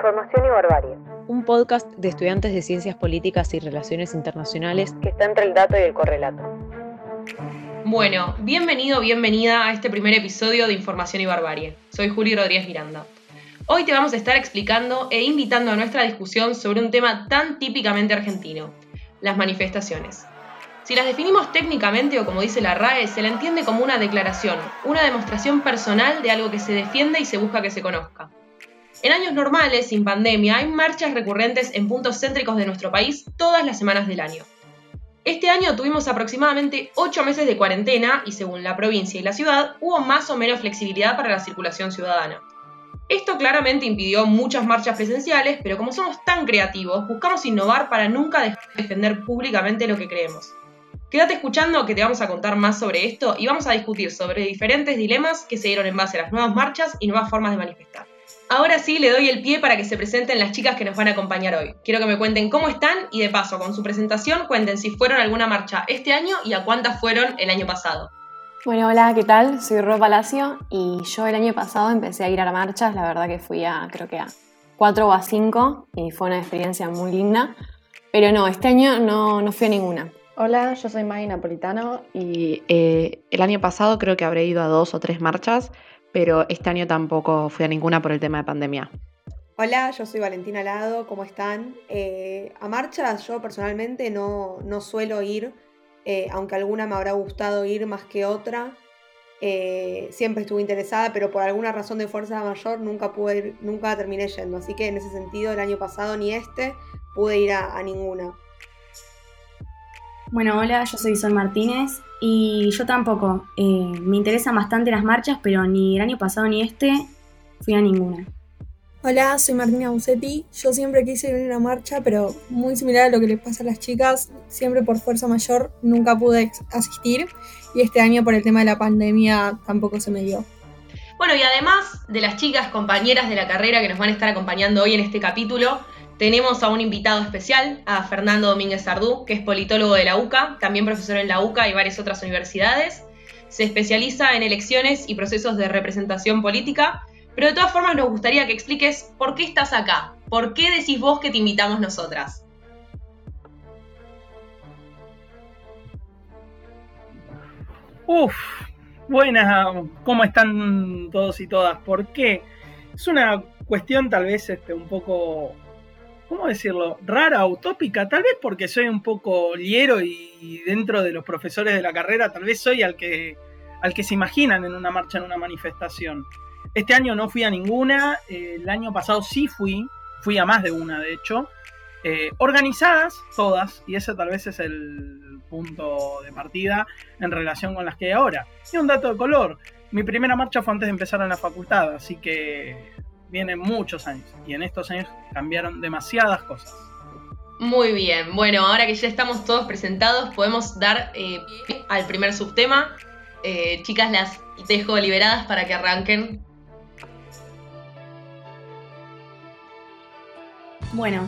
Información y Barbarie. Un podcast de estudiantes de Ciencias Políticas y Relaciones Internacionales que está entre el dato y el correlato. Bueno, bienvenido, bienvenida a este primer episodio de Información y Barbarie. Soy Juli Rodríguez Miranda. Hoy te vamos a estar explicando e invitando a nuestra discusión sobre un tema tan típicamente argentino, las manifestaciones. Si las definimos técnicamente o como dice la RAE, se la entiende como una declaración, una demostración personal de algo que se defiende y se busca que se conozca. En años normales, sin pandemia, hay marchas recurrentes en puntos céntricos de nuestro país todas las semanas del año. Este año tuvimos aproximadamente 8 meses de cuarentena y según la provincia y la ciudad hubo más o menos flexibilidad para la circulación ciudadana. Esto claramente impidió muchas marchas presenciales, pero como somos tan creativos, buscamos innovar para nunca dejar de defender públicamente lo que creemos. Quédate escuchando que te vamos a contar más sobre esto y vamos a discutir sobre diferentes dilemas que se dieron en base a las nuevas marchas y nuevas formas de manifestar. Ahora sí le doy el pie para que se presenten las chicas que nos van a acompañar hoy. Quiero que me cuenten cómo están y de paso, con su presentación, cuenten si fueron a alguna marcha este año y a cuántas fueron el año pasado. Bueno, hola, ¿qué tal? Soy Ro Palacio y yo el año pasado empecé a ir a marchas, la verdad que fui a, creo que a cuatro o a cinco y fue una experiencia muy linda, pero no, este año no, no fui a ninguna. Hola, yo soy Maggie Napolitano y eh, el año pasado creo que habré ido a dos o tres marchas, pero este año tampoco fui a ninguna por el tema de pandemia. Hola, yo soy Valentina Lado, ¿cómo están? Eh, a marchas yo personalmente no, no suelo ir, eh, aunque alguna me habrá gustado ir más que otra. Eh, siempre estuve interesada, pero por alguna razón de fuerza mayor nunca pude ir, nunca terminé yendo. Así que en ese sentido, el año pasado ni este pude ir a ninguna. Bueno, hola, yo soy Sol Martínez y yo tampoco. Eh, me interesan bastante las marchas, pero ni el año pasado ni este fui a ninguna. Hola, soy Martina Bucetti. Yo siempre quise ir a una marcha, pero muy similar a lo que le pasa a las chicas, siempre por fuerza mayor nunca pude asistir y este año por el tema de la pandemia tampoco se me dio. Bueno, y además de las chicas compañeras de la carrera que nos van a estar acompañando hoy en este capítulo, tenemos a un invitado especial, a Fernando Domínguez Sardú, que es politólogo de la UCA, también profesor en la UCA y varias otras universidades. Se especializa en elecciones y procesos de representación política, pero de todas formas nos gustaría que expliques por qué estás acá, por qué decís vos que te invitamos nosotras. Uf, buenas, ¿cómo están todos y todas? ¿Por qué? Es una cuestión tal vez este, un poco ¿cómo decirlo? Rara, utópica, tal vez porque soy un poco liero y dentro de los profesores de la carrera, tal vez soy al que, al que se imaginan en una marcha, en una manifestación. Este año no fui a ninguna, el año pasado sí fui, fui a más de una de hecho, eh, organizadas todas, y ese tal vez es el punto de partida en relación con las que hay ahora. Y un dato de color, mi primera marcha fue antes de empezar en la facultad, así que vienen muchos años y en estos años cambiaron demasiadas cosas. Muy bien, bueno, ahora que ya estamos todos presentados, podemos dar eh, al primer subtema. Eh, chicas, las dejo liberadas para que arranquen. Bueno,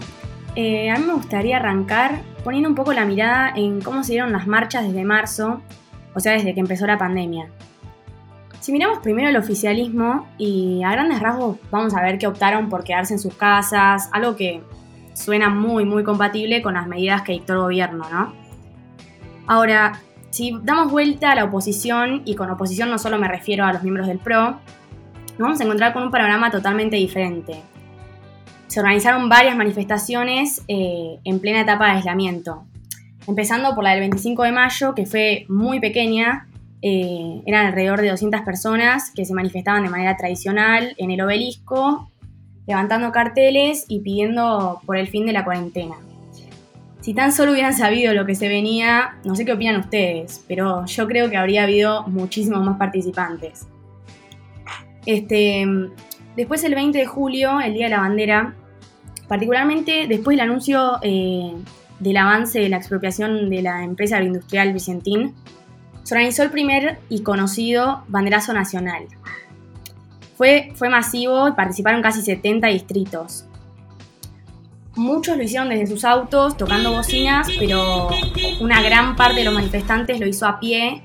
eh, a mí me gustaría arrancar poniendo un poco la mirada en cómo se dieron las marchas desde marzo, o sea, desde que empezó la pandemia. Si miramos primero el oficialismo y a grandes rasgos vamos a ver que optaron por quedarse en sus casas, algo que suena muy muy compatible con las medidas que dictó el gobierno, ¿no? Ahora, si damos vuelta a la oposición, y con oposición no solo me refiero a los miembros del PRO, nos vamos a encontrar con un panorama totalmente diferente. Se organizaron varias manifestaciones eh, en plena etapa de aislamiento, empezando por la del 25 de mayo, que fue muy pequeña, eh, eran alrededor de 200 personas que se manifestaban de manera tradicional en el obelisco, levantando carteles y pidiendo por el fin de la cuarentena. Si tan solo hubieran sabido lo que se venía, no sé qué opinan ustedes, pero yo creo que habría habido muchísimos más participantes. Este, después el 20 de julio, el Día de la Bandera, particularmente después del anuncio eh, del avance de la expropiación de la empresa agroindustrial Vicentín, se organizó el primer y conocido banderazo nacional. Fue, fue masivo y participaron casi 70 distritos. Muchos lo hicieron desde sus autos, tocando bocinas, pero una gran parte de los manifestantes lo hizo a pie,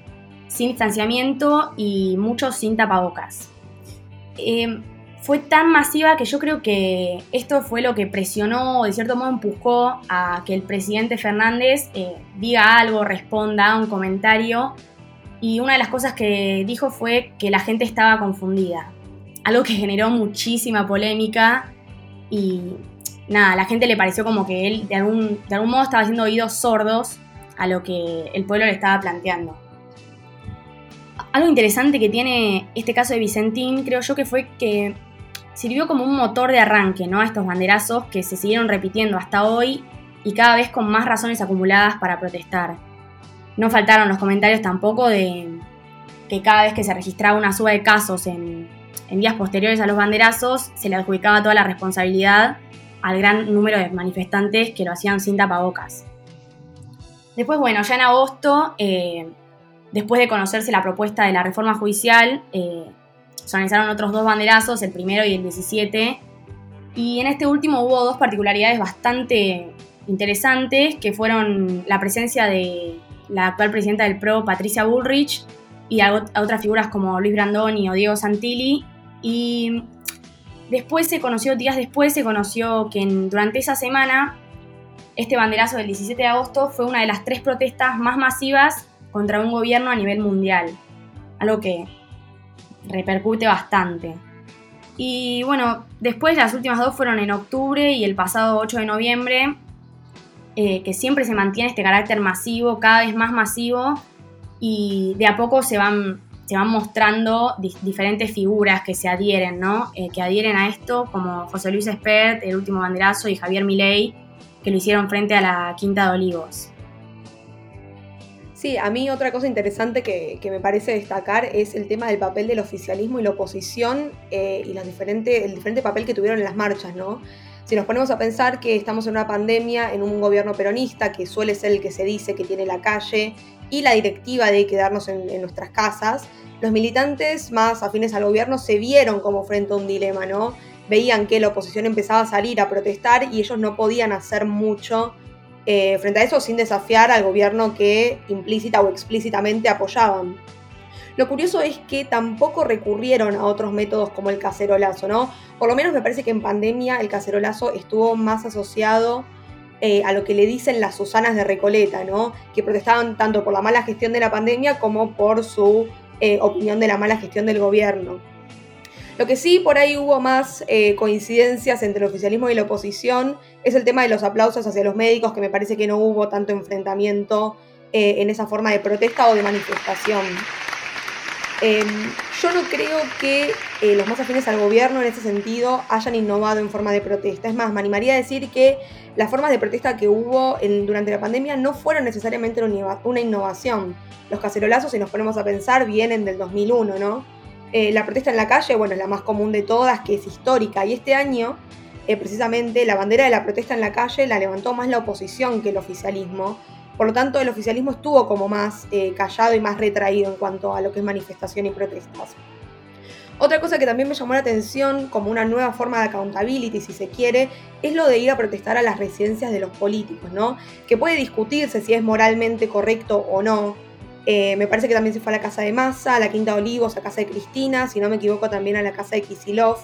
sin distanciamiento y muchos sin tapabocas. Eh, fue tan masiva que yo creo que esto fue lo que presionó de cierto modo empujó a que el presidente Fernández eh, diga algo, responda a un comentario. Y una de las cosas que dijo fue que la gente estaba confundida. Algo que generó muchísima polémica y nada, a la gente le pareció como que él de algún, de algún modo estaba haciendo oídos sordos a lo que el pueblo le estaba planteando. Algo interesante que tiene este caso de Vicentín, creo yo que fue que sirvió como un motor de arranque ¿no? a estos banderazos que se siguieron repitiendo hasta hoy y cada vez con más razones acumuladas para protestar. No faltaron los comentarios tampoco de que cada vez que se registraba una suba de casos en, en días posteriores a los banderazos, se le adjudicaba toda la responsabilidad al gran número de manifestantes que lo hacían sin tapabocas. Después, bueno, ya en agosto, eh, después de conocerse la propuesta de la reforma judicial, eh, se organizaron otros dos banderazos, el primero y el 17. Y en este último hubo dos particularidades bastante interesantes, que fueron la presencia de la actual presidenta del PRO, Patricia Bullrich, y a, otras figuras como Luis Brandoni o Diego Santilli. Y después se conoció, días después se conoció que durante esa semana, este banderazo del 17 de agosto fue una de las tres protestas más masivas contra un gobierno a nivel mundial. Algo que repercute bastante. Y bueno, después las últimas dos fueron en octubre y el pasado 8 de noviembre, eh, que siempre se mantiene este carácter masivo, cada vez más masivo, y de a poco se van, se van mostrando diferentes figuras que se adhieren, ¿no? Eh, que adhieren a esto, como José Luis Espert, el último banderazo, y Javier Milei, que lo hicieron frente a la Quinta de Olivos. Sí, a mí otra cosa interesante que, me parece destacar es el tema del papel del oficialismo y la oposición eh, y los diferentes, el diferente papel que tuvieron en las marchas, ¿no? Si nos ponemos a pensar que estamos en una pandemia, en un gobierno peronista, que suele ser el que se dice que tiene la calle y la directiva de quedarnos en, en nuestras casas, los militantes más afines al gobierno se vieron como frente a un dilema, ¿no? Veían que la oposición empezaba a salir a protestar y ellos no podían hacer mucho eh, frente a eso sin desafiar al gobierno que implícita o explícitamente apoyaban. Lo curioso es que tampoco recurrieron a otros métodos como el cacerolazo, ¿no? Por lo menos me parece que en pandemia el cacerolazo estuvo más asociado eh, a lo que le dicen las Susanas de Recoleta, ¿no? Que protestaban tanto por la mala gestión de la pandemia como por su eh, opinión de la mala gestión del gobierno. Lo que sí por ahí hubo más eh, coincidencias entre el oficialismo y la oposición es el tema de los aplausos hacia los médicos, que me parece que no hubo tanto enfrentamiento eh, en esa forma de protesta o de manifestación. Em, yo no creo que eh, los más afines al gobierno en ese sentido hayan innovado en forma de protesta. Es más, me animaría a decir que las formas de protesta que hubo durante la pandemia no fueron necesariamente una innovación. Los cacerolazos, si nos ponemos a pensar, vienen del 2001, ¿no? Eh, la protesta en la calle, bueno, es la más común de todas, que es histórica. Y este año, eh, precisamente, la bandera de la protesta en la calle la levantó más la oposición que el oficialismo. Por lo tanto, el oficialismo estuvo como más eh, callado y más retraído en cuanto a lo que es manifestación y protestas. Otra cosa que también me llamó la atención como una nueva forma de accountability, si se quiere, es lo de ir a protestar a las residencias de los políticos, ¿no? Que puede discutirse si es moralmente correcto o no, eh, me parece que también se fue a la casa de Massa, a la Quinta de Olivos, a casa de Cristina, si no me equivoco también a la casa de Kisilov.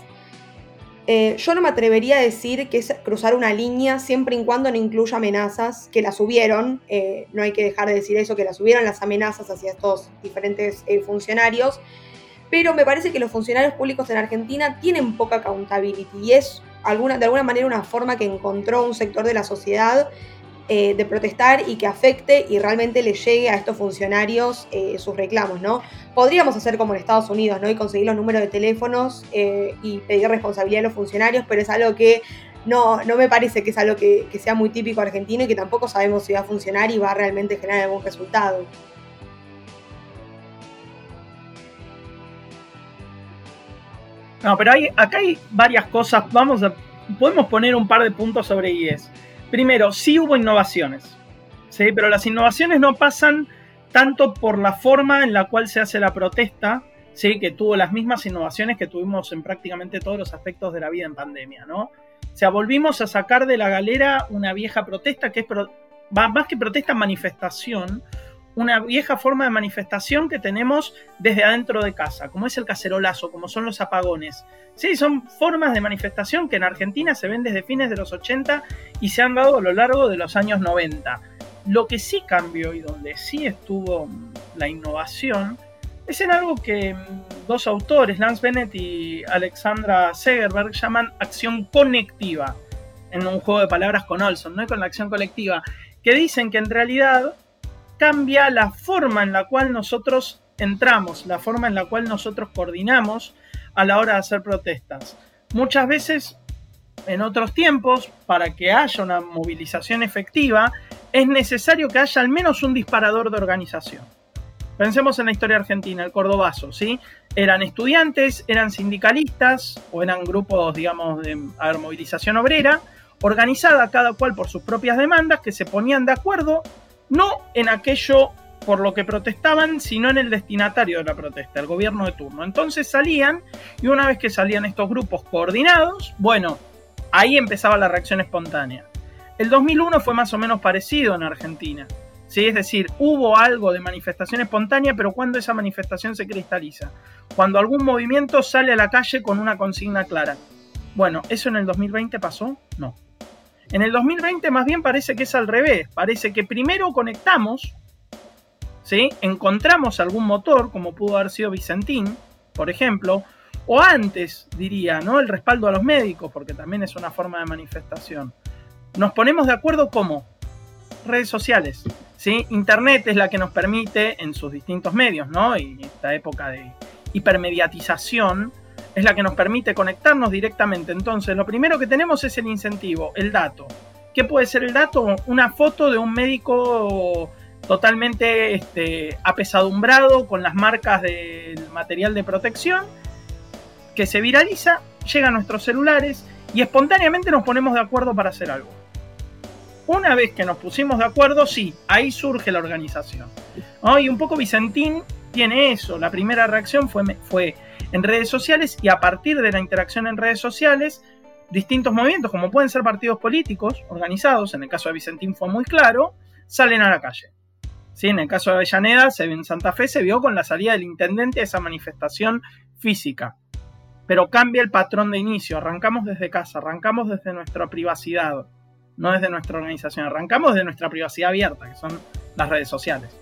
Eh, yo no me atrevería a decir que es cruzar una línea siempre y cuando no incluya amenazas, que las subieron, eh, no hay que dejar de decir eso, que las subieron las amenazas hacia estos diferentes funcionarios, pero me parece que los funcionarios públicos en Argentina tienen poca accountability y es alguna, de alguna manera una forma que encontró un sector de la sociedad eh, de protestar y que afecte y realmente le llegue a estos funcionarios eh, sus reclamos, ¿no? Podríamos hacer como en Estados Unidos, ¿no? Y conseguir los números de teléfonos eh, y pedir responsabilidad a los funcionarios, pero es algo que no, no me parece que es algo que, que sea muy típico argentino y que tampoco sabemos si va a funcionar y va a realmente generar algún resultado. No, pero hay, acá hay varias cosas. Vamos a. Podemos poner un par de puntos sobre IES. Primero, sí hubo innovaciones, ¿sí? pero las innovaciones no pasan tanto por la forma en la cual se hace la protesta, ¿sí? que tuvo las mismas innovaciones que tuvimos en prácticamente todos los aspectos de la vida en pandemia. ¿no? O sea, volvimos a sacar de la galera una vieja protesta que es más que protesta, manifestación, una vieja forma de manifestación que tenemos desde adentro de casa, como es el cacerolazo, como son los apagones. Sí, son formas de manifestación que en Argentina se ven desde fines de los 80 y se han dado a lo largo de los años 90. Lo que sí cambió y donde sí estuvo la innovación es en algo que mm, dos autores, Lance Bennett y Alexandra Segerberg, llaman acción conectiva, en un juego de palabras con Olson, ¿no? con la acción colectiva, que dicen que en realidad cambia la forma en la cual nosotros entramos, la forma en la cual nosotros coordinamos a la hora de hacer protestas. Muchas veces, en otros tiempos, para que haya una movilización efectiva, es necesario que haya al menos un disparador de organización. Pensemos en la historia argentina, el cordobazo, ¿sí? Eran estudiantes, eran sindicalistas o eran grupos, digamos, de movilización obrera, organizada cada cual por sus propias demandas, que se ponían de acuerdo no en aquello por lo que protestaban, sino en el destinatario de la protesta, el gobierno de turno. Entonces salían y una vez que salían estos grupos coordinados, bueno, ahí empezaba la reacción espontánea. El 2001 fue más o menos parecido en Argentina. ¿sí? Es decir, hubo algo de manifestación espontánea, pero cuando esa manifestación se cristaliza, cuando algún movimiento sale a la calle con una consigna clara. Bueno, ¿eso en el 2020 pasó? No. En el 2020 más bien parece que es al revés, parece que primero conectamos, ¿sí? encontramos algún motor, como pudo haber sido Vicentín, por ejemplo, o antes, diría, ¿no? el respaldo a los médicos, porque también es una forma de manifestación. Nos ponemos de acuerdo como redes sociales. ¿sí? Internet es la que nos permite, en sus distintos medios, ¿no? y esta época de hipermediatización, es la que nos permite conectarnos directamente. Entonces, lo primero que tenemos es el incentivo, el dato. ¿Qué puede ser el dato? Una foto de un médico totalmente este, apesadumbrado con las marcas del material de protección que se viraliza, llega a nuestros celulares y espontáneamente nos ponemos de acuerdo para hacer algo. Una vez que nos pusimos de acuerdo, sí, ahí surge la organización. Y un poco Vicentín tiene eso. La primera reacción fue, fue en redes sociales y a partir de la interacción en redes sociales, distintos movimientos, como pueden ser partidos políticos organizados, en el caso de Vicentín fue muy claro, salen a la calle. ¿Sí? En el caso de Avellaneda, en Santa Fe se vio con la salida del intendente a esa manifestación física. Pero cambia el patrón de inicio, arrancamos desde casa, arrancamos desde nuestra privacidad, no desde nuestra organización, arrancamos desde nuestra privacidad abierta, que son las redes sociales.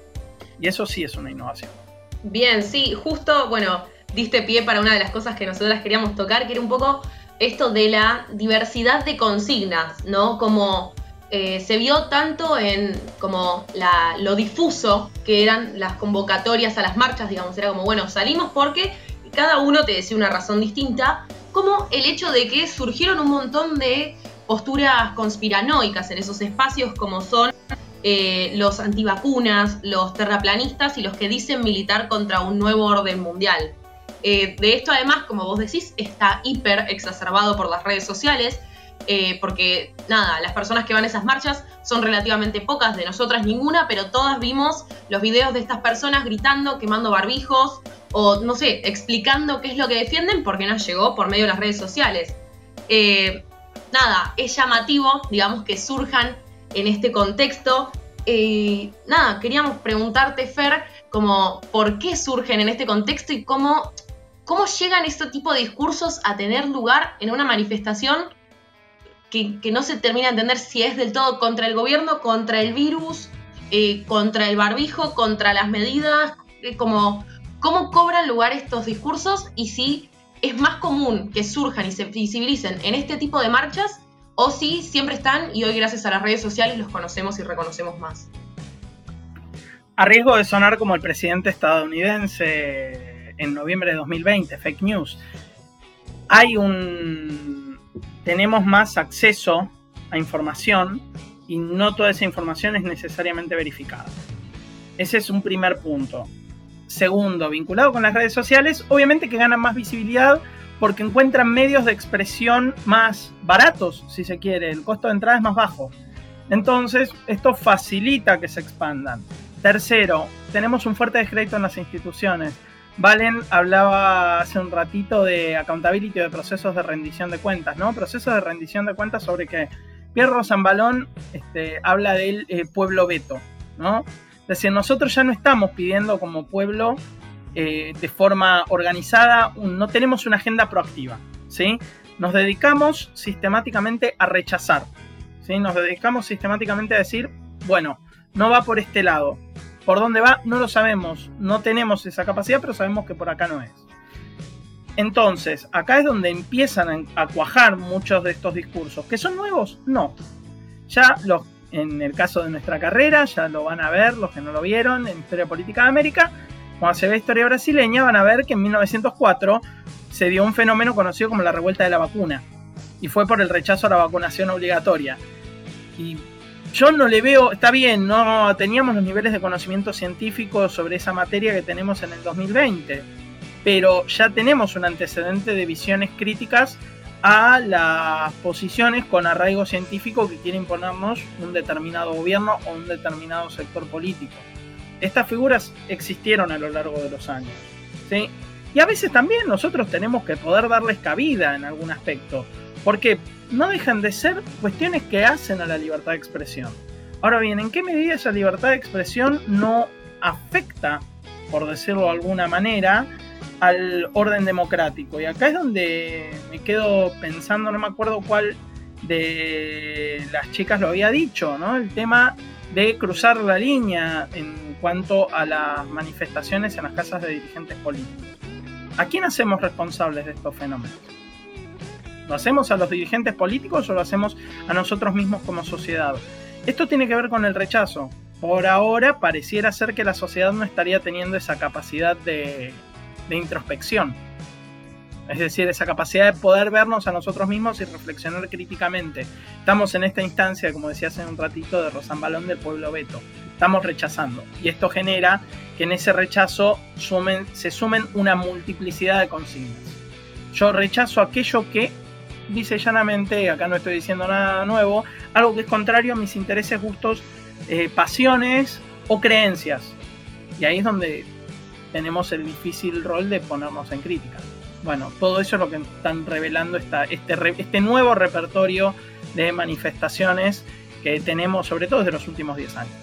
Y eso sí es una innovación. Bien, sí, justo, bueno, diste pie para una de las cosas que nosotras queríamos tocar, que era un poco esto de la diversidad de consignas, ¿no? Como eh, se vio tanto en como lo difuso que eran las convocatorias a las marchas, digamos, era como, bueno, salimos porque cada uno te decía una razón distinta, como el hecho de que surgieron un montón de posturas conspiranoicas en esos espacios como son eh, los antivacunas, los terraplanistas y los que dicen militar contra un nuevo orden mundial. Eh, de esto además, como vos decís, está hiper exacerbado por las redes sociales, eh, porque nada, las personas que van a esas marchas son relativamente pocas, de nosotras ninguna, pero todas vimos los videos de estas personas gritando, quemando barbijos o no sé, explicando qué es lo que defienden porque nos llegó por medio de las redes sociales. Eh, nada, es llamativo, digamos, que surjan en este contexto. nada, queríamos preguntarte, Fer, como por qué surgen en este contexto y cómo ¿Cómo llegan este tipo de discursos a tener lugar en una manifestación que, no se termina de entender si es del todo contra el gobierno, contra el virus, eh, contra el barbijo, contra las medidas? Eh, como, ¿Cómo cobran lugar estos discursos y si es más común que surjan y se visibilicen en este tipo de marchas o si siempre están y hoy gracias a las redes sociales los conocemos y reconocemos más? A riesgo de sonar como el presidente estadounidense en noviembre de 2020, fake news, hay un... tenemos más acceso a información y no toda esa información es necesariamente verificada. Ese es un primer punto. Segundo, vinculado con las redes sociales, obviamente que ganan más visibilidad porque encuentran medios de expresión más baratos, si se quiere, el costo de entrada es más bajo. Entonces, esto facilita que se expandan. Tercero, tenemos un fuerte descrédito en las instituciones. Valen hablaba hace un ratito de accountability de procesos de rendición de cuentas, ¿no? Procesos de rendición de cuentas sobre que Pierre Rosanbalón este, habla del eh, pueblo veto, ¿no? Es decir, nosotros ya no estamos pidiendo como pueblo eh, de forma organizada, no tenemos una agenda proactiva, ¿sí? Nos dedicamos sistemáticamente a rechazar, ¿sí? Nos dedicamos sistemáticamente a decir, bueno, no va por este lado. ¿Por dónde va? No lo sabemos, no tenemos esa capacidad, pero sabemos que por acá no es. Entonces, acá es donde empiezan a cuajar muchos de estos discursos. ¿Que son nuevos? No. Ya en el caso de nuestra carrera, ya lo van a ver los que no lo vieron en Historia Política de América, cuando se ve historia brasileña, van a ver que en 1904 se dio un fenómeno conocido como la revuelta de la vacuna. Y fue por el rechazo a la vacunación obligatoria. Y yo no le veo, está bien, no teníamos los niveles de conocimiento científico sobre esa materia que tenemos en el 2020, pero ya tenemos un antecedente de visiones críticas a las posiciones con arraigo científico que quiere imponernos un determinado gobierno o un determinado sector político estas figuras existieron a lo largo de los años. ¿sí? Y a veces también nosotros tenemos que poder darles cabida en algún aspecto, porque no dejan de ser cuestiones que hacen a la libertad de expresión. Ahora bien, ¿en qué medida esa libertad de expresión no afecta, por decirlo de alguna manera, al orden democrático? Y acá es donde me quedo pensando, no me acuerdo cuál de las chicas lo había dicho, ¿no? El tema de cruzar la línea en cuanto a las manifestaciones en las casas de dirigentes políticos. ¿A quién hacemos responsables de estos fenómenos? ¿Lo hacemos a los dirigentes políticos o lo hacemos a nosotros mismos como sociedad? Esto tiene que ver con el rechazo. Por ahora pareciera ser que la sociedad no estaría teniendo esa capacidad de, introspección es decir, esa capacidad de poder vernos a nosotros mismos y reflexionar críticamente. Estamos en esta instancia, como decía hace un ratito, de Rosambalón del pueblo Beto. Estamos rechazando. Y esto genera que en ese rechazo se sumen una multiplicidad de consignas. Yo rechazo aquello que, dice llanamente, acá no estoy diciendo nada nuevo, algo que es contrario a mis intereses, gustos, eh, pasiones o creencias. Y ahí es donde tenemos el difícil rol de ponernos en crítica bueno, todo eso es lo que están revelando esta, este, este nuevo repertorio de manifestaciones que tenemos, sobre todo desde los últimos 10 años.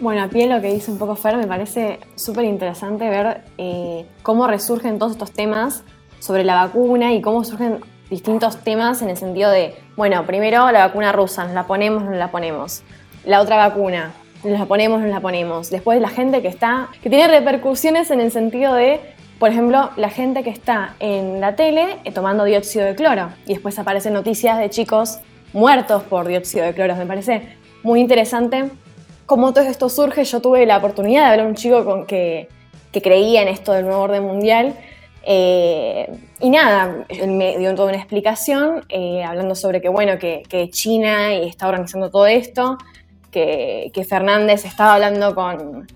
Bueno, a pie lo que dice un poco Fer, me parece súper interesante ver eh, cómo resurgen todos estos temas sobre la vacuna y cómo surgen distintos temas en el sentido de, bueno, primero la vacuna rusa, nos la ponemos, no la ponemos. La otra vacuna, nos la ponemos, nos la ponemos. Después la gente que está, que tiene repercusiones en el sentido de por ejemplo, la gente que está en la tele eh, tomando dióxido de cloro y después aparecen noticias de chicos muertos por dióxido de cloro. Me parece muy interesante cómo todo esto surge. Yo tuve la oportunidad de hablar con un chico con que, creía en esto del nuevo orden mundial. Eh, y nada, me dio toda una explicación eh, hablando sobre que, bueno, que, China está organizando todo esto, que, que Fernández estaba hablando con,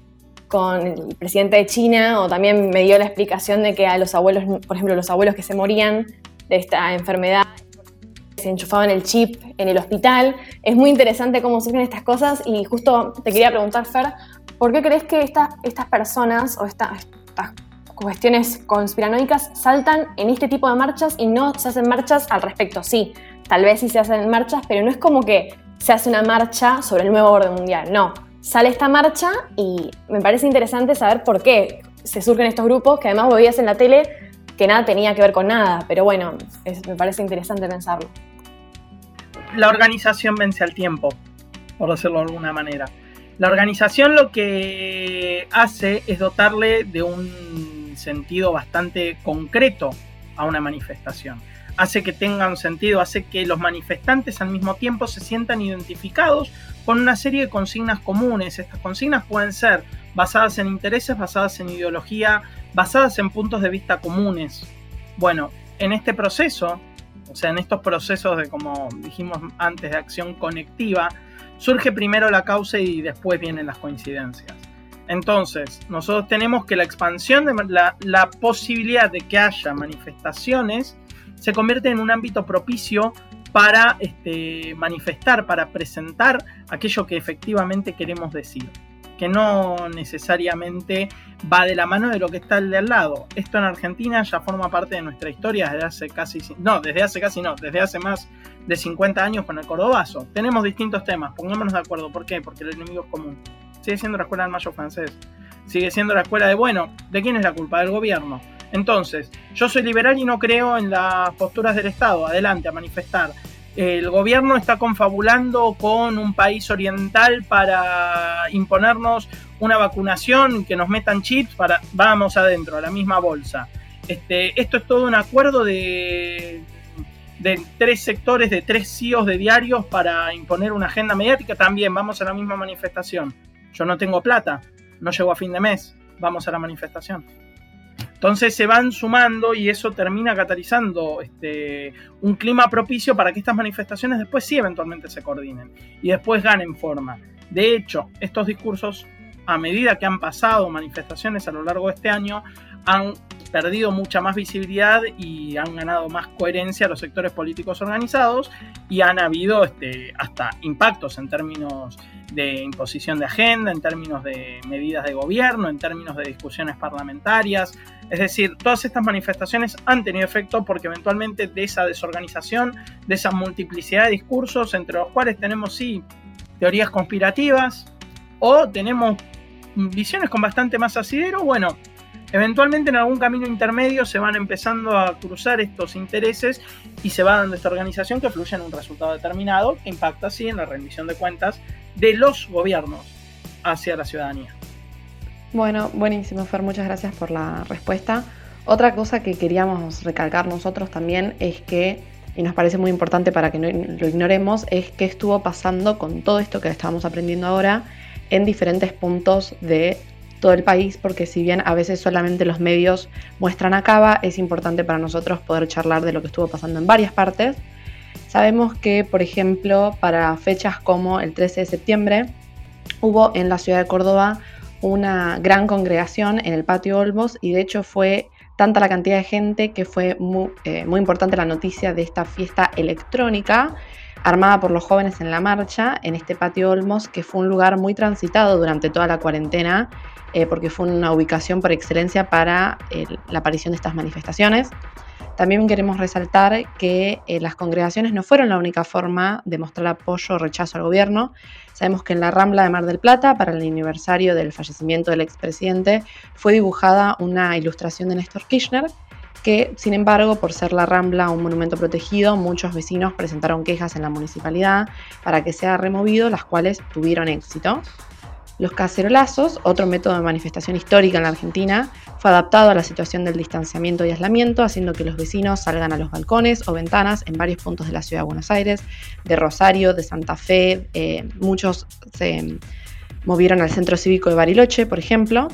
con el presidente de China o también me dio la explicación de que a los abuelos, por ejemplo, los abuelos que se morían de esta enfermedad, se enchufaban el chip en el hospital. Es muy interesante cómo surgen estas cosas y justo te quería preguntar, Fer, ¿por qué crees que estas, estas personas o estas cuestiones conspiranoicas saltan en este tipo de marchas y no se hacen marchas al respecto? Sí, tal vez sí se hacen marchas, pero no es como que se hace una marcha sobre el nuevo orden mundial, no sale esta marcha y me parece interesante saber por qué se surgen estos grupos, que además veías en la tele que nada tenía que ver con nada, pero bueno, me parece interesante pensarlo. La organización vence al tiempo, por decirlo de alguna manera. La organización lo que hace es dotarle de un sentido bastante concreto a una manifestación hace que tengan sentido, hace que los manifestantes al mismo tiempo se sientan identificados con una serie de consignas comunes. Estas consignas pueden ser basadas en intereses, basadas en ideología, basadas en puntos de vista comunes. Bueno, en este proceso, o sea, en estos procesos de, como dijimos antes, de acción conectiva, surge primero la causa y después vienen las coincidencias. Entonces, nosotros tenemos que la expansión de la, posibilidad de que haya manifestaciones se convierte en un ámbito propicio para este, manifestar, para presentar aquello que efectivamente queremos decir, que no necesariamente va de la mano de lo que está de al lado. Esto en Argentina ya forma parte de nuestra historia desde hace casi, no, desde hace casi no, desde hace más de 50 años con el cordobazo. Tenemos distintos temas, pongámonos de acuerdo, ¿por qué? Porque el enemigo es común. Sigue siendo la escuela del mayo francés, sigue siendo la escuela de, bueno, ¿de quién es la culpa? Del gobierno. Entonces, yo soy liberal y no creo en las posturas del Estado, adelante a manifestar. El gobierno está confabulando con un país oriental para imponernos una vacunación, que nos metan chips para, vamos adentro, a la misma bolsa. Este, esto es todo un acuerdo de, de tres sectores, de tres CEOs de diarios para imponer una agenda mediática. También vamos a la misma manifestación. Yo no tengo plata, no llego a fin de mes, vamos a la manifestación. Entonces se van sumando y eso termina catalizando este, un clima propicio para que estas manifestaciones después sí eventualmente se coordinen y después ganen forma. De hecho, estos discursos, a medida que han pasado manifestaciones a lo largo de este año, han perdido mucha más visibilidad y han ganado más coherencia los sectores políticos organizados y han habido este, hasta impactos en términos de imposición de agenda, en términos de medidas de gobierno, en términos de discusiones parlamentarias. Es decir, todas estas manifestaciones han tenido efecto porque eventualmente de esa desorganización, de esa multiplicidad de discursos, entre los cuales tenemos sí teorías conspirativas o tenemos visiones con bastante más asidero, bueno, Eventualmente en algún camino intermedio se van empezando a cruzar estos intereses y se va dando esta organización que fluye en un resultado determinado que impacta así en la rendición de cuentas de los gobiernos hacia la ciudadanía. Bueno, buenísimo Fer, muchas gracias por la respuesta. Otra cosa que queríamos recalcar nosotros también es que, y nos parece muy importante para que no lo ignoremos, es que estuvo pasando con todo esto que estamos aprendiendo ahora en diferentes puntos de todo el país, porque si bien a veces solamente los medios muestran a Cava, es importante para nosotros poder charlar de lo que estuvo pasando en varias partes. Sabemos que, por ejemplo, para fechas como el 13 de septiembre, hubo en la ciudad de Córdoba una gran congregación en el patio Olmos y de hecho fue tanta la cantidad de gente que fue muy, eh, muy importante la noticia de esta fiesta electrónica armada por los jóvenes en la marcha en este patio Olmos, que fue un lugar muy transitado durante toda la cuarentena eh, porque fue una ubicación por excelencia para eh, la aparición de estas manifestaciones. También queremos resaltar que eh, las congregaciones no fueron la única forma de mostrar apoyo o rechazo al gobierno. Sabemos que en la Rambla de Mar del Plata, para el aniversario del fallecimiento del expresidente, fue dibujada una ilustración de Néstor Kirchner, que sin embargo, por ser la Rambla un monumento protegido, muchos vecinos presentaron quejas en la municipalidad para que sea removido, las cuales tuvieron éxito. Los cacerolazos, otro método de manifestación histórica en la Argentina, fue adaptado a la situación del distanciamiento y aislamiento, haciendo que los vecinos salgan a los balcones o ventanas en varios puntos de la ciudad de Buenos Aires, de Rosario, de Santa Fe, eh, muchos se movieron al centro cívico de Bariloche, por ejemplo.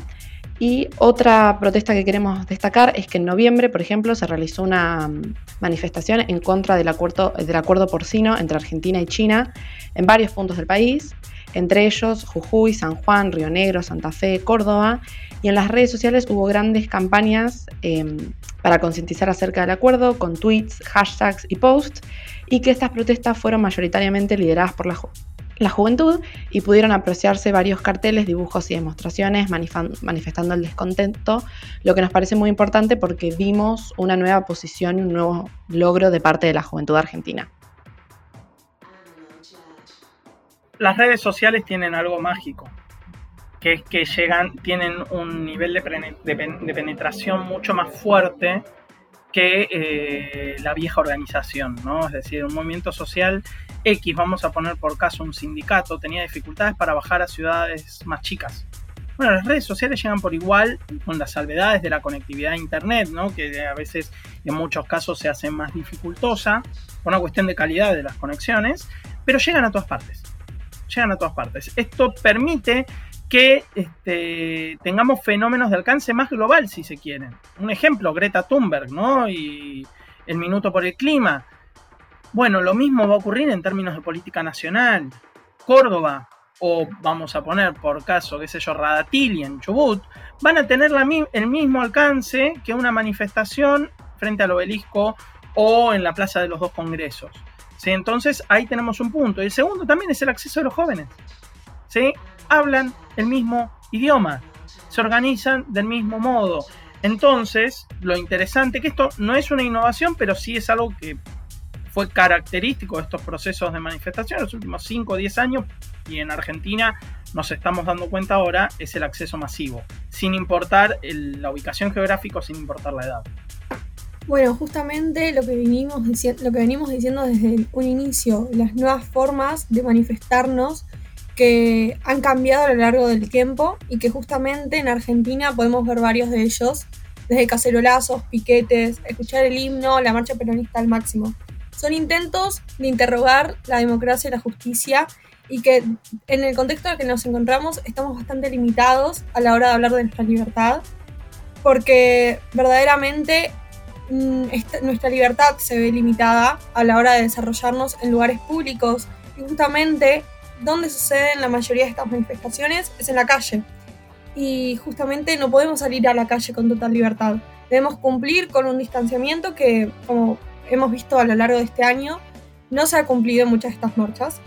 Y otra protesta que queremos destacar es que en noviembre, por ejemplo, se realizó una mm, manifestación en contra del acuerdo, del acuerdo porcino entre Argentina y China en varios puntos del país entre ellos Jujuy, San Juan, Río Negro, Santa Fe, Córdoba, y en las redes sociales hubo grandes campañas em, para concientizar acerca del acuerdo con tweets, hashtags y posts, y que estas protestas fueron mayoritariamente lideradas por la, la juventud y pudieron apreciarse varios carteles, dibujos y demostraciones manifestando el descontento, lo que nos parece muy importante porque vimos una nueva posición y un nuevo logro de parte de la juventud argentina. las redes sociales tienen algo mágico, que es que llegan, tienen un nivel de, penetración mucho más fuerte que eh, la vieja organización, ¿no? Es decir, un movimiento social X, vamos a poner por caso un sindicato, tenía dificultades para bajar a ciudades más chicas. Bueno, las redes sociales llegan por igual con las salvedades de la conectividad a Internet, ¿no? que a veces en muchos casos se hace más dificultosa, por una cuestión de calidad de las conexiones, pero llegan a todas partes llegan a todas partes. Esto permite que este, tengamos fenómenos de alcance más global, si se quieren. Un ejemplo, Greta Thunberg, ¿no? Y el minuto por el clima. Bueno, lo mismo va a ocurrir en términos de política nacional. Córdoba, o vamos a poner por caso, qué sé yo, Radatili en Chubut, van a tener el mismo alcance que una manifestación frente al obelisco o en la Plaza de los Dos Congresos. ¿sí? Entonces ahí tenemos un punto. Y el segundo también es el acceso de los jóvenes. ¿sí? Hablan el mismo idioma, se organizan del mismo modo. Entonces, lo interesante que esto no es una innovación, pero sí es algo que fue característico de estos procesos de manifestación en los últimos 5 o 10 años y en Argentina nos estamos dando cuenta ahora es el acceso masivo, sin importar la ubicación geográfica, sin importar la edad. Bueno, justamente lo que, venimos lo que venimos diciendo desde un inicio, las nuevas formas de manifestarnos que han cambiado a lo largo del tiempo y que justamente en Argentina podemos ver varios de ellos, desde cacerolazos, piquetes, escuchar el himno, la marcha peronista al máximo. Son intentos de interrogar la democracia y la justicia y que en el contexto en el que nos encontramos estamos bastante limitados a la hora de hablar de nuestra libertad, porque verdaderamente mm, nuestra libertad se ve limitada a la hora de desarrollarnos en lugares públicos y justamente donde suceden la mayoría de estas manifestaciones es en la calle. Y justamente no podemos salir a la calle con total libertad. Debemos cumplir con un distanciamiento que, como hemos visto a lo largo de este año, no se ha cumplido en muchas de estas marchas.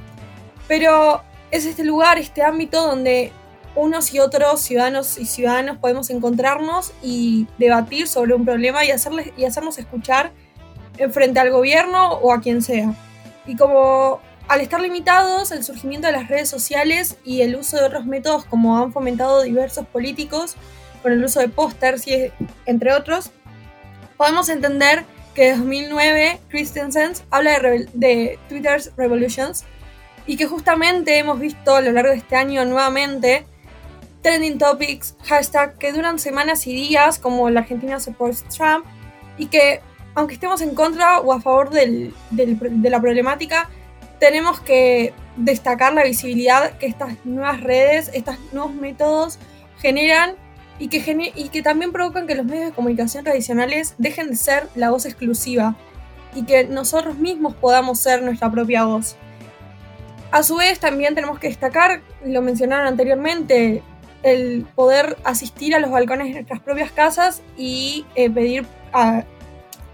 Pero es este lugar, este ámbito donde unos y otros ciudadanos y ciudadanos podemos encontrarnos y debatir sobre un problema y, hacerles, y hacernos escuchar en frente al gobierno o a quien sea. Y como al estar limitados, el surgimiento de las redes sociales y el uso de otros métodos como han fomentado diversos políticos, con el uso de pósters y entre otros, podemos entender que en 2009 Christensen habla de, de Twitter's Revolutions, y que justamente hemos visto a lo largo de este año nuevamente trending topics, hashtag que duran semanas y días como la Argentina supports Trump y que aunque estemos en contra o a favor de la problemática, tenemos que destacar la visibilidad que estas nuevas redes, estos nuevos métodos generan y que, también provocan que los medios de comunicación tradicionales dejen de ser la voz exclusiva y que nosotros mismos podamos ser nuestra propia voz. A su vez, también tenemos que destacar, lo mencionaron anteriormente, el poder asistir a los balcones de nuestras propias casas y eh, pedir a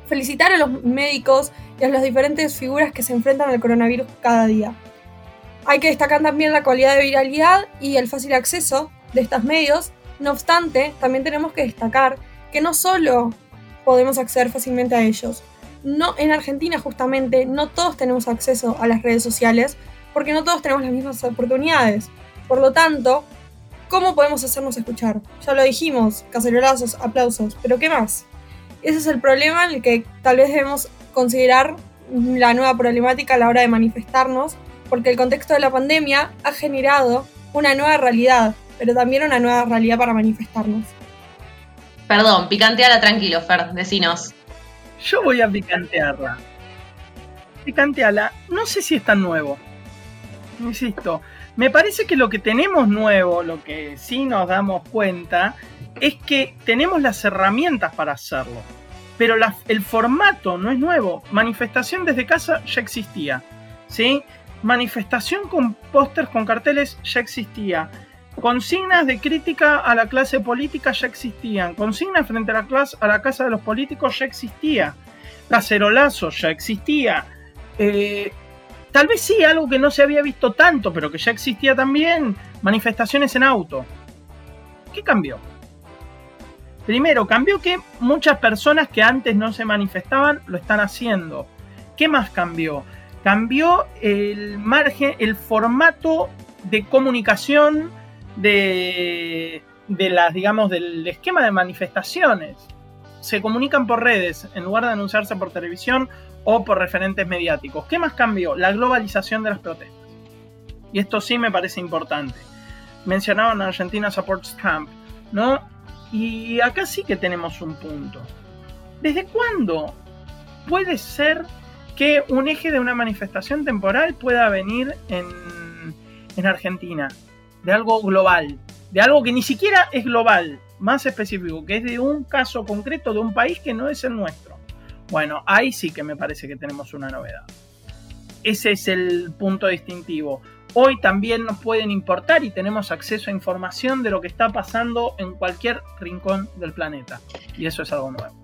felicitar a los médicos y a las diferentes figuras que se enfrentan al coronavirus cada día. Hay que destacar también la cualidad de viralidad y el fácil acceso de estos medios. No obstante, también tenemos que destacar que no solo podemos acceder fácilmente a ellos. No, en Argentina justamente no todos tenemos acceso a las redes sociales, porque no todos tenemos las mismas oportunidades. Por lo tanto, ¿cómo podemos hacernos escuchar? Ya lo dijimos, cacerolazos, aplausos, pero ¿qué más? Ese es el problema en el que tal vez debemos considerar la nueva problemática a la hora de manifestarnos, porque el contexto de la pandemia ha generado una nueva realidad, pero también una nueva realidad para manifestarnos. Perdón, picanteala tranquilo, Fer, decinos. Yo voy a picantearla. Picanteala, no sé si es tan nuevo insisto, me parece que lo que tenemos nuevo, lo que sí nos damos cuenta, es que tenemos las herramientas para hacerlo. Pero el formato no es nuevo. Manifestación desde casa ya existía. ¿sí? Manifestación con pósters, con carteles ya existía. Consignas de crítica a la clase política ya existían. Consignas frente a la, clase, a la casa de los políticos ya existía. Cacerolazo ya existía. Eh, Tal vez sí, algo que no se había visto tanto, pero que ya existía también, manifestaciones en auto. ¿Qué cambió? Primero, cambió que muchas personas que antes no se manifestaban lo están haciendo. ¿Qué más cambió? Cambió el margen, el formato de comunicación de, de las, digamos, del esquema de manifestaciones. Se comunican por redes en lugar de anunciarse por televisión o por referentes mediáticos. ¿Qué más cambió? La globalización de las protestas. Y esto sí me parece importante. Mencionaban Argentina Supports Camp, ¿no? Y acá sí que tenemos un punto. ¿Desde cuándo puede ser que un eje de una manifestación temporal pueda venir en, en Argentina? De algo global, de algo que ni siquiera es global, más específico, que es de un caso concreto de un país que no es el nuestro. Bueno, ahí sí que me parece que tenemos una novedad. Ese es el punto distintivo. Hoy también nos pueden importar y tenemos acceso a información de lo que está pasando en cualquier rincón del planeta. Y eso es algo nuevo.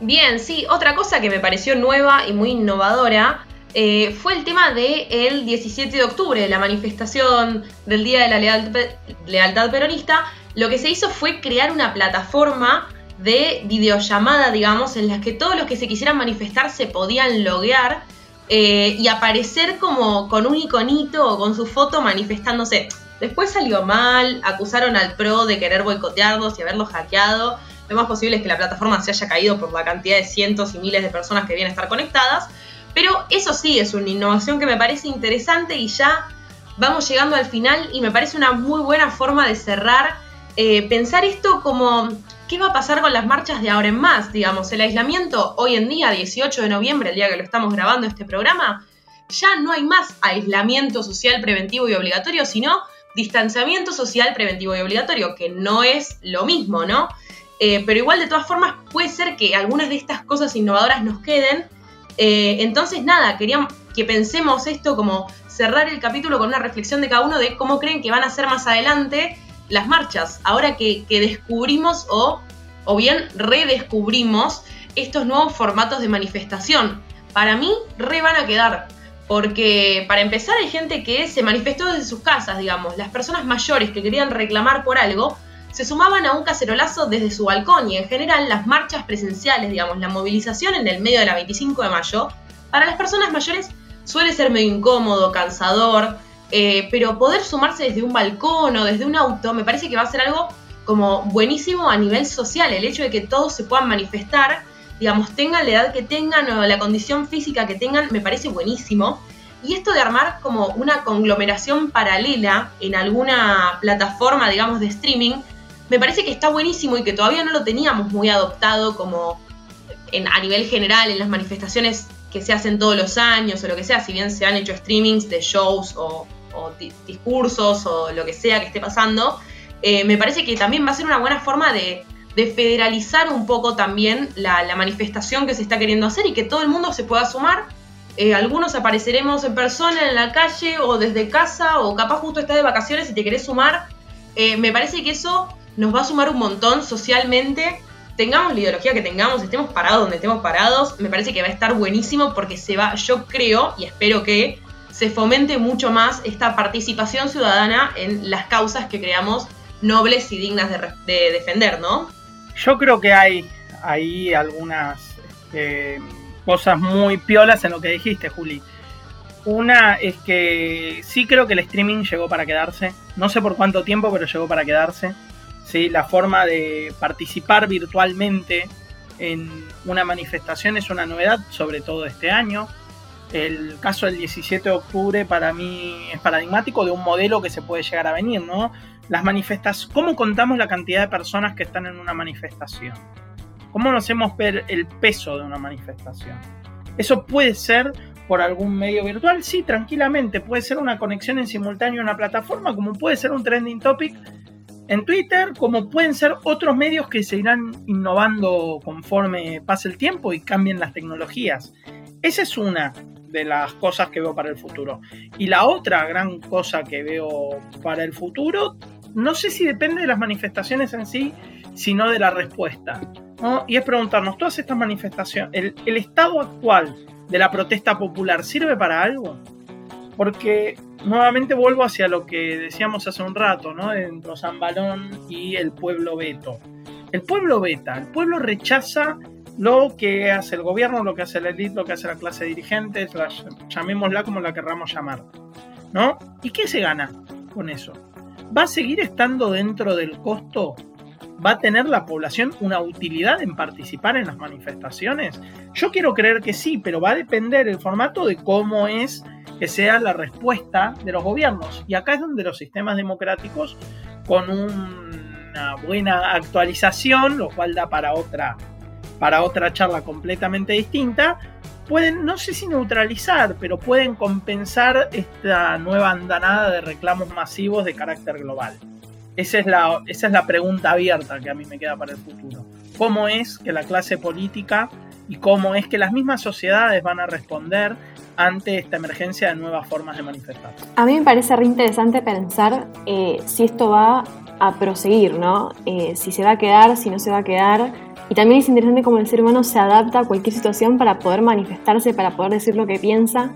Bien, sí, otra cosa que me pareció nueva y muy innovadora eh, fue el tema del 17 de octubre, la manifestación del Día de la Lealtad Peronista. Lo que se hizo fue crear una plataforma de videollamada, digamos, en la que todos los que se quisieran manifestar se podían loguear eh, y aparecer como con un iconito o con su foto manifestándose. Después salió mal, acusaron al PRO de querer boicotearlos y haberlos hackeado. Lo más posible es que la plataforma se haya caído por la cantidad de cientos y miles de personas que vienen a estar conectadas. Pero eso sí es una innovación que me parece interesante y ya vamos llegando al final y me parece una muy buena forma de cerrar. Eh, pensar esto como, ¿qué va a pasar con las marchas de ahora en más? Digamos, el aislamiento hoy en día, 18 de noviembre, el día que lo estamos grabando este programa, ya no hay más aislamiento social preventivo y obligatorio, sino distanciamiento social preventivo y obligatorio, que no es lo mismo, ¿no? Eh, pero igual de todas formas puede ser que algunas de estas cosas innovadoras nos queden. Eh, entonces nada, quería que pensemos esto como cerrar el capítulo con una reflexión de cada uno de cómo creen que van a ser más adelante las marchas, ahora que, descubrimos o, o bien redescubrimos estos nuevos formatos de manifestación. Para mí, re van a quedar. Porque para empezar hay gente que se manifestó desde sus casas, digamos. Las personas mayores que querían reclamar por algo se sumaban a un cacerolazo desde su balcón y en general las marchas presenciales, digamos, la movilización en el medio de la 25 de mayo, para las personas mayores suele ser medio incómodo, cansador, eh, pero poder sumarse desde un balcón o desde un auto me parece que va a ser algo como buenísimo a nivel social, el hecho de que todos se puedan manifestar digamos, tengan la edad que tengan o la condición física que tengan, me parece buenísimo. Y esto de armar como una conglomeración paralela en alguna plataforma, digamos, de streaming, me parece que está buenísimo y que todavía no lo teníamos muy adoptado como en, a nivel general en las manifestaciones que se hacen todos los años o lo que sea, si bien se han hecho streamings de shows o, discursos o lo que sea que esté pasando, eh, me parece que también va a ser una buena forma de, de federalizar un poco también la, manifestación que se está queriendo hacer y que todo el mundo se pueda sumar. Eh, algunos apareceremos en persona en la calle o desde casa o capaz justo estás de vacaciones y te querés sumar. Eh, me parece que eso nos va a sumar un montón socialmente. Tengamos la ideología que tengamos, estemos parados donde estemos parados, me parece que va a estar buenísimo porque se va, yo creo y espero que se fomente mucho más esta participación ciudadana en las causas que creamos nobles y dignas de, de defender, ¿no? Yo creo que hay ahí algunas este, cosas muy piolas en lo que dijiste, Juli. Una es que sí creo que el streaming llegó para quedarse. No sé por cuánto tiempo, pero llegó para quedarse. ¿Sí? La forma de participar virtualmente en una manifestación es una novedad, sobre todo este año. El caso del 17 de octubre para mí es paradigmático de un modelo que se puede llegar a venir, ¿no? Las manifestaciones, ¿cómo contamos la cantidad de personas que están en una manifestación? ¿Cómo nos hacemos ver el peso de una manifestación? Eso puede ser por algún medio virtual, sí, tranquilamente, puede ser una conexión en simultáneo en una plataforma, como puede ser un trending topic en Twitter, como pueden ser otros medios que se irán innovando conforme pase el tiempo y cambien las tecnologías. Esa es una de las cosas que veo para el futuro. Y la otra gran cosa que veo para el futuro, no sé si depende de las manifestaciones en sí, sino de la respuesta. Y es preguntarnos, todas estas manifestaciones, el, estado actual de la protesta popular sirve para algo? Porque nuevamente vuelvo hacia lo que decíamos hace un rato, ¿no? Entre Zambalón y el pueblo veto. El pueblo veta, el pueblo rechaza lo que hace el gobierno, lo que hace la élite, lo que hace la clase dirigente, llamémosla como la querramos llamar. ¿No? ¿Y qué se gana con eso? ¿Va a seguir estando dentro del costo? ¿Va a tener la población una utilidad en participar en las manifestaciones? Yo quiero creer que sí, pero va a depender el formato de cómo es que sea la respuesta de los gobiernos. Y acá es donde los sistemas democráticos, con una buena actualización, lo cual da para otra para otra charla completamente distinta, pueden, no sé si neutralizar, pero pueden compensar esta nueva andanada de reclamos masivos de carácter global. Esa es, la, esa es la pregunta abierta que a mí me queda para el futuro. ¿Cómo es que la clase política y cómo es que las mismas sociedades van a responder ante esta emergencia de nuevas formas de manifestar? A mí me parece re interesante pensar eh, si esto va a proseguir, ¿no? Eh, si se va a quedar, si no se va a quedar Y también es interesante cómo el ser humano se adapta a cualquier situación para poder manifestarse, para poder decir lo que piensa.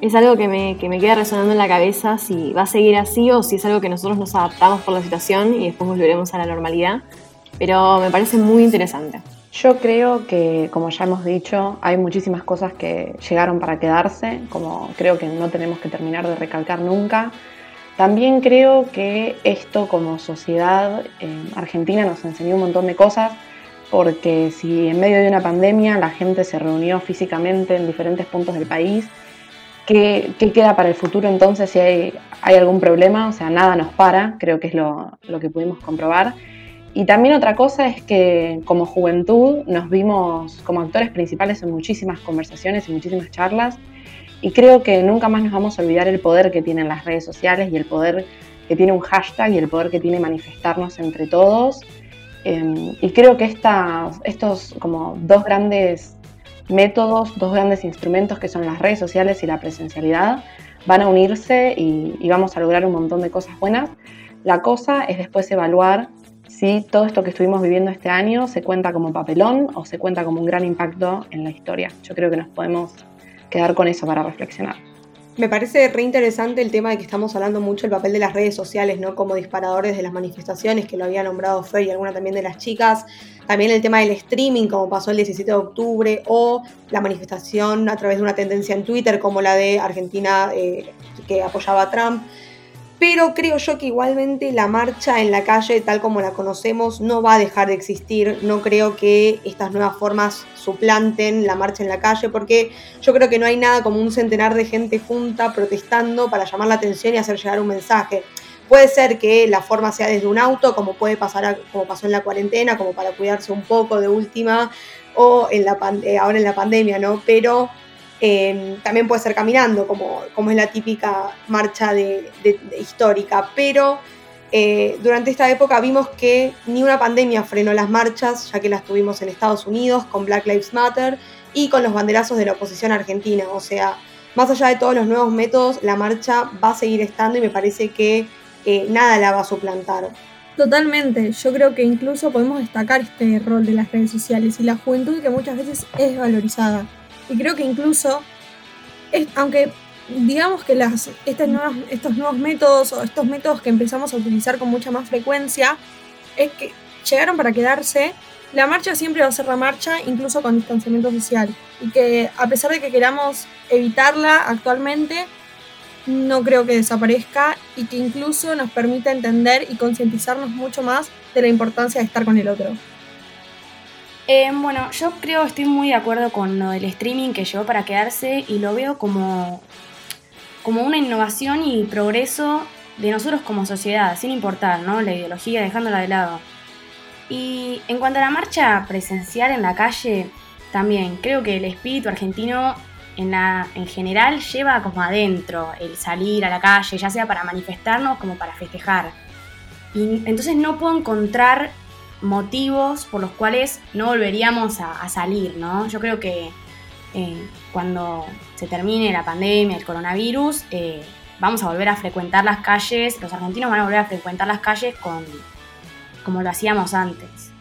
Es algo que me, que me queda resonando en la cabeza si va a seguir así o si es algo que nosotros nos adaptamos por la situación y después volveremos a la normalidad. Pero me parece muy interesante. Yo creo que, como ya hemos dicho, hay muchísimas cosas que llegaron para quedarse, como creo que no tenemos que terminar de recalcar nunca. También creo que esto como sociedad en Argentina nos enseñó un montón de cosas, porque si en medio de una pandemia la gente se reunió físicamente en diferentes puntos del país, ¿qué, queda para el futuro entonces si hay, algún problema? O sea, nada nos para, creo que es lo, lo que pudimos comprobar. Y también otra cosa es que como juventud nos vimos como actores principales en muchísimas conversaciones y muchísimas charlas y creo que nunca más nos vamos a olvidar el poder que tienen las redes sociales y el poder que tiene un hashtag y el poder que tiene manifestarnos entre todos. Em, y creo que estos como dos grandes métodos, dos grandes instrumentos que son las redes sociales y la presencialidad van a unirse y vamos a lograr un montón de cosas buenas. La cosa es después evaluar si todo esto que estuvimos viviendo este año se cuenta como papelón o se cuenta como un gran impacto en la historia. Yo creo que nos podemos quedar con eso para reflexionar. Me parece re interesante el tema de que estamos hablando mucho del papel de las redes sociales, ¿no? Como disparadores de las manifestaciones, que lo había nombrado Fer y alguna también de las chicas. También el tema del streaming, como pasó el 17 de octubre, o la manifestación a través de una tendencia en Twitter, como la de Argentina eh, que apoyaba a Trump pero creo yo que igualmente la marcha en la calle tal como la conocemos no va a dejar de existir, no creo que estas nuevas formas suplanten la marcha en la calle, porque yo creo que no hay nada como un centenar de gente junta protestando para llamar la atención y hacer llegar un mensaje. Puede ser que la forma sea desde un auto, como puede pasar, como pasó en la cuarentena, como para cuidarse un poco de última, o en la, eh, ahora en la pandemia, ¿no? Pero también puede ser caminando, como, como es la típica marcha de, histórica, pero eh, durante esta época vimos que ni una pandemia frenó las marchas, ya que las tuvimos en Estados Unidos con Black Lives Matter y con los banderazos de la oposición argentina. O sea, más allá de todos los nuevos métodos, la marcha va a seguir estando y me parece que eh, nada la va a suplantar. Totalmente, yo creo que incluso podemos destacar este rol de las redes sociales y la juventud que muchas veces es valorizada. Y creo que incluso, aunque digamos que las, estos nuevos métodos o estos métodos que empezamos a utilizar con mucha más frecuencia, es que llegaron para quedarse, la marcha siempre va a ser la marcha, incluso con distanciamiento social. Y que a pesar de que queramos evitarla actualmente, no creo que desaparezca y que incluso nos permita entender y concientizarnos mucho más de la importancia de estar con el otro. Eh, bueno, yo creo, estoy muy de acuerdo con lo del streaming que llegó para quedarse y lo veo como, como una innovación y progreso de nosotros como sociedad, sin importar, ¿no? La ideología, dejándola de lado. Y en cuanto a la marcha presencial en la calle, también creo que el espíritu argentino en, la, en general lleva como adentro el salir a la calle, ya sea para manifestarnos como para festejar. Y entonces no puedo encontrar motivos por los cuales no volveríamos a, salir, ¿no? Yo creo que eh, cuando se termine la pandemia, el coronavirus, eh, vamos a volver a frecuentar las calles, los argentinos van a volver a frecuentar las calles con, como lo hacíamos antes.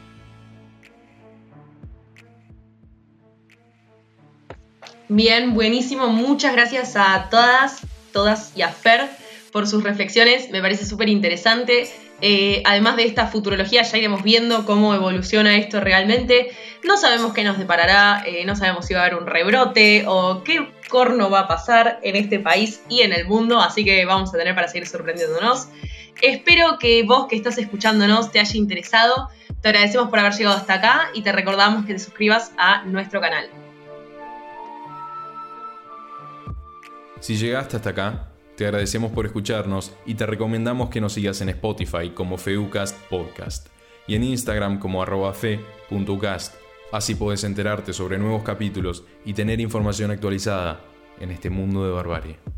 Bien, buenísimo. Muchas gracias a todas, todas y a Fer por sus reflexiones. Me parece súper interesante. Eh, además de esta futurología, ya iremos viendo cómo evoluciona esto realmente. No sabemos qué nos deparará, eh, no sabemos si va a haber un rebrote o qué corno va a pasar en este país y en el mundo, así que vamos a tener para seguir sorprendiéndonos. Espero que vos que estás escuchándonos te haya interesado. Te agradecemos por haber llegado hasta acá y te recordamos que te suscribas a nuestro canal. Si llegaste hasta acá, te agradecemos por escucharnos y te recomendamos que nos sigas en Spotify como Feucast Podcast y en Instagram como arroba. Así puedes enterarte sobre nuevos capítulos y tener información actualizada en este mundo de barbarie.